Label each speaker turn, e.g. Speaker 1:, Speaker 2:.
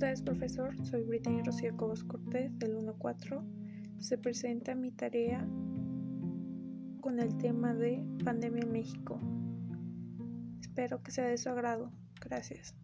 Speaker 1: tardes, profesor. Soy Brittany Rocío Cobos Cortés del 1.4. Se presenta mi tarea con el tema de pandemia en México. Espero que sea de su agrado. Gracias.